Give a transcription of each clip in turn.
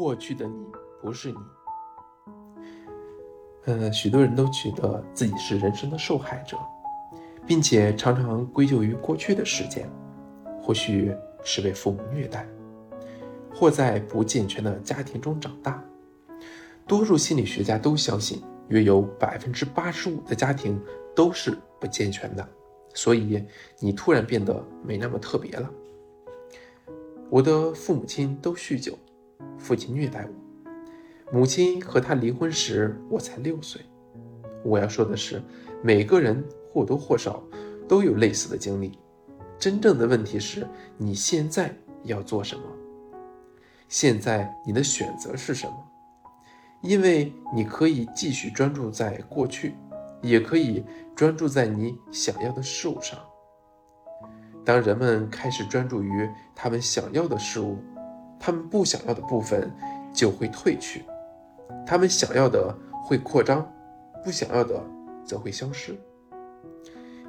过去的你不是你。嗯，许多人都觉得自己是人生的受害者，并且常常归咎于过去的时间，或许是被父母虐待，或在不健全的家庭中长大。多数心理学家都相信，约有百分之八十五的家庭都是不健全的，所以你突然变得没那么特别了。我的父母亲都酗酒，父亲虐待我。母亲和他离婚时，我才六岁。我要说的是，每个人或多或少都有类似的经历。真正的问题是你现在要做什么？现在你的选择是什么？因为你可以继续专注在过去，也可以专注在你想要的事物上。当人们开始专注于他们想要的事物，他们不想要的部分就会退去。他们想要的会扩张，不想要的则会消失。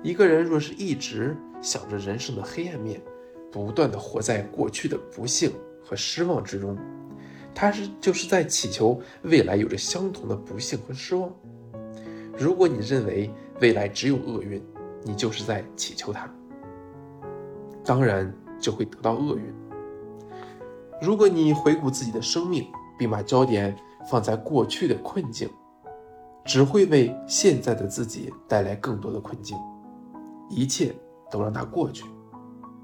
一个人若是一直想着人生的黑暗面，不断的活在过去的不幸和失望之中，他是就是在祈求未来有着相同的不幸和失望。如果你认为未来只有厄运，你就是在祈求它，当然就会得到厄运。如果你回顾自己的生命，并把焦点。放在过去的困境，只会为现在的自己带来更多的困境。一切都让它过去，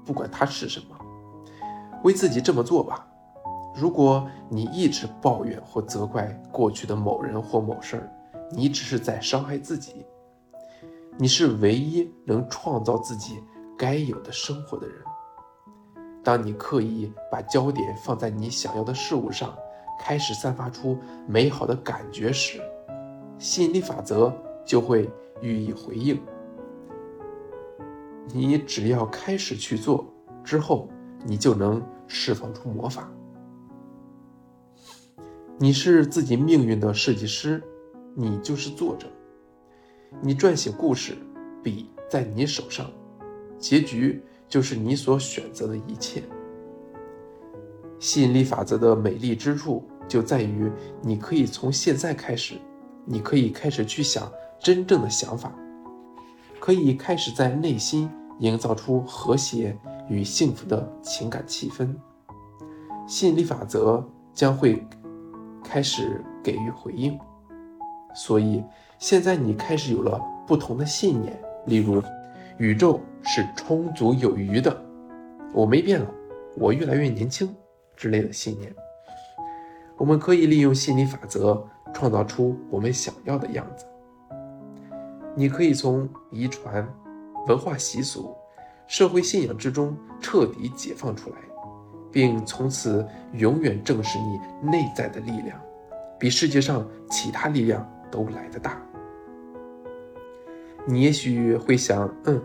不管它是什么，为自己这么做吧。如果你一直抱怨或责怪过去的某人或某事儿，你只是在伤害自己。你是唯一能创造自己该有的生活的人。当你刻意把焦点放在你想要的事物上，开始散发出美好的感觉时，吸引力法则就会予以回应。你只要开始去做，之后你就能释放出魔法。你是自己命运的设计师，你就是作者。你撰写故事，笔在你手上，结局就是你所选择的一切。吸引力法则的美丽之处就在于，你可以从现在开始，你可以开始去想真正的想法，可以开始在内心营造出和谐与幸福的情感气氛。吸引力法则将会开始给予回应。所以，现在你开始有了不同的信念，例如，宇宙是充足有余的，我没变老，我越来越年轻。之类的信念，我们可以利用心理法则创造出我们想要的样子。你可以从遗传、文化习俗、社会信仰之中彻底解放出来，并从此永远正视你内在的力量，比世界上其他力量都来得大。你也许会想，嗯，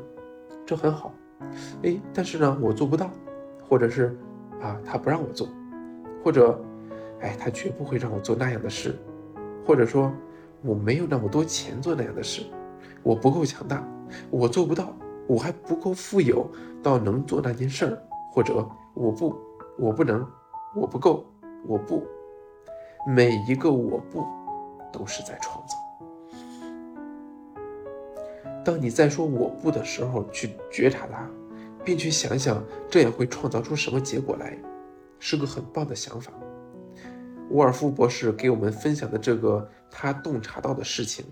这很好，哎，但是呢，我做不到，或者是。啊，他不让我做，或者，哎，他绝不会让我做那样的事，或者说，我没有那么多钱做那样的事，我不够强大，我做不到，我还不够富有到能做那件事儿，或者我不，我不能，我不够，我不，每一个我不，都是在创造。当你在说我不的时候，去觉察它。并去想想这样会创造出什么结果来，是个很棒的想法。沃尔夫博士给我们分享的这个他洞察到的事情，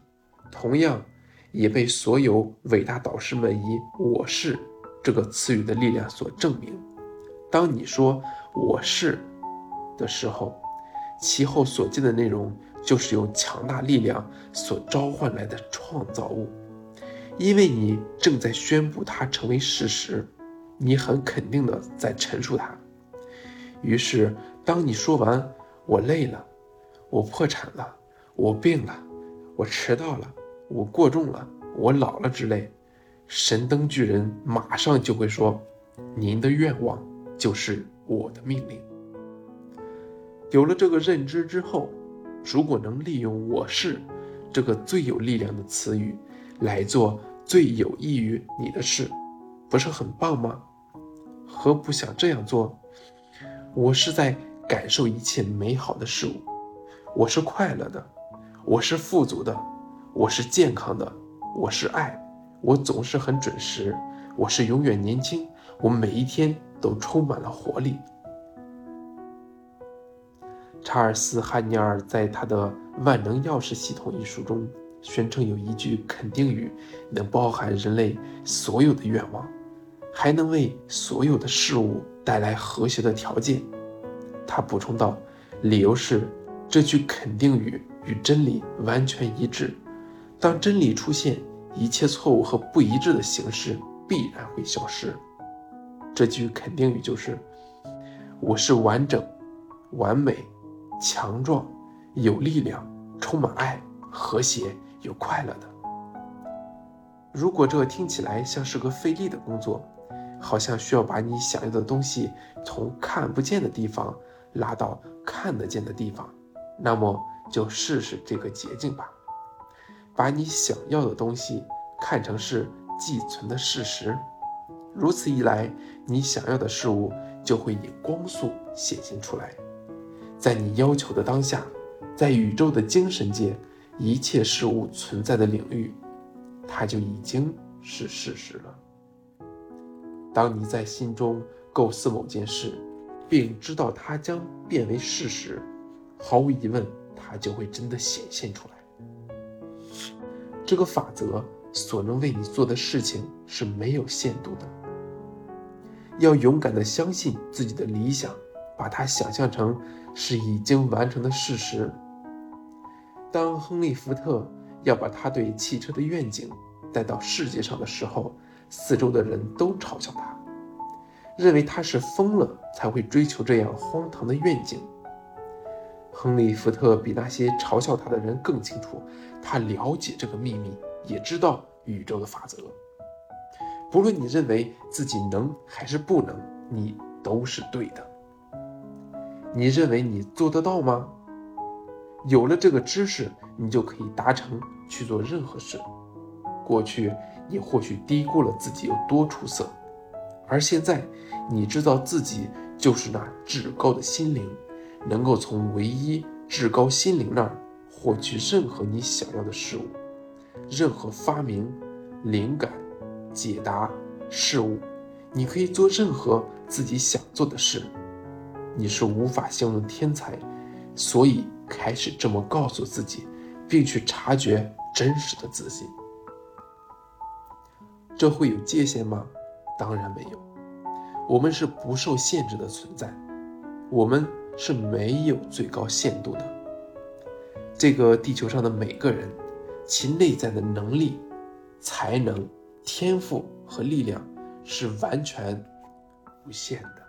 同样也被所有伟大导师们以“我是”这个词语的力量所证明。当你说“我是”的时候，其后所见的内容就是由强大力量所召唤来的创造物，因为你正在宣布它成为事实。你很肯定的在陈述它，于是当你说完“我累了，我破产了，我病了，我迟到了，我过重了，我老了”之类，神灯巨人马上就会说：“您的愿望就是我的命令。”有了这个认知之后，如果能利用“我是”这个最有力量的词语来做最有益于你的事，不是很棒吗？何不想这样做？我是在感受一切美好的事物。我是快乐的，我是富足的，我是健康的，我是爱，我总是很准时，我是永远年轻，我每一天都充满了活力。查尔斯·汉尼尔在他的《万能钥匙系统》一书中宣称，有一句肯定语能包含人类所有的愿望，还能为所有的事物带来和谐的条件。他补充道：“理由是，这句肯定语与真理完全一致。当真理出现，一切错误和不一致的形式必然会消失。这句肯定语就是：‘我是完整、完美。’”强壮、有力量、充满爱、和谐又快乐的。如果这听起来像是个费力的工作，好像需要把你想要的东西从看不见的地方拉到看得见的地方，那么就试试这个捷径吧。把你想要的东西看成是既存的事实，如此一来，你想要的事物就会以光速显现出来。在你要求的当下，在宇宙的精神界，一切事物存在的领域，它就已经是事实了。当你在心中构思某件事，并知道它将变为事实，毫无疑问，它就会真的显现出来。这个法则所能为你做的事情是没有限度的。要勇敢地相信自己的理想。把它想象成是已经完成的事实。当亨利·福特要把他对汽车的愿景带到世界上的时候，四周的人都嘲笑他，认为他是疯了才会追求这样荒唐的愿景。亨利·福特比那些嘲笑他的人更清楚，他了解这个秘密，也知道宇宙的法则。不论你认为自己能还是不能，你都是对的。你认为你做得到吗？有了这个知识，你就可以达成去做任何事。过去你或许低估了自己有多出色，而现在你知道自己就是那至高的心灵，能够从唯一至高心灵那儿获取任何你想要的事物，任何发明、灵感、解答事物，你可以做任何自己想做的事。你是无法形容天才，所以开始这么告诉自己，并去察觉真实的自信。这会有界限吗？当然没有。我们是不受限制的存在，我们是没有最高限度的。这个地球上的每个人，其内在的能力、才能、天赋和力量是完全无限的。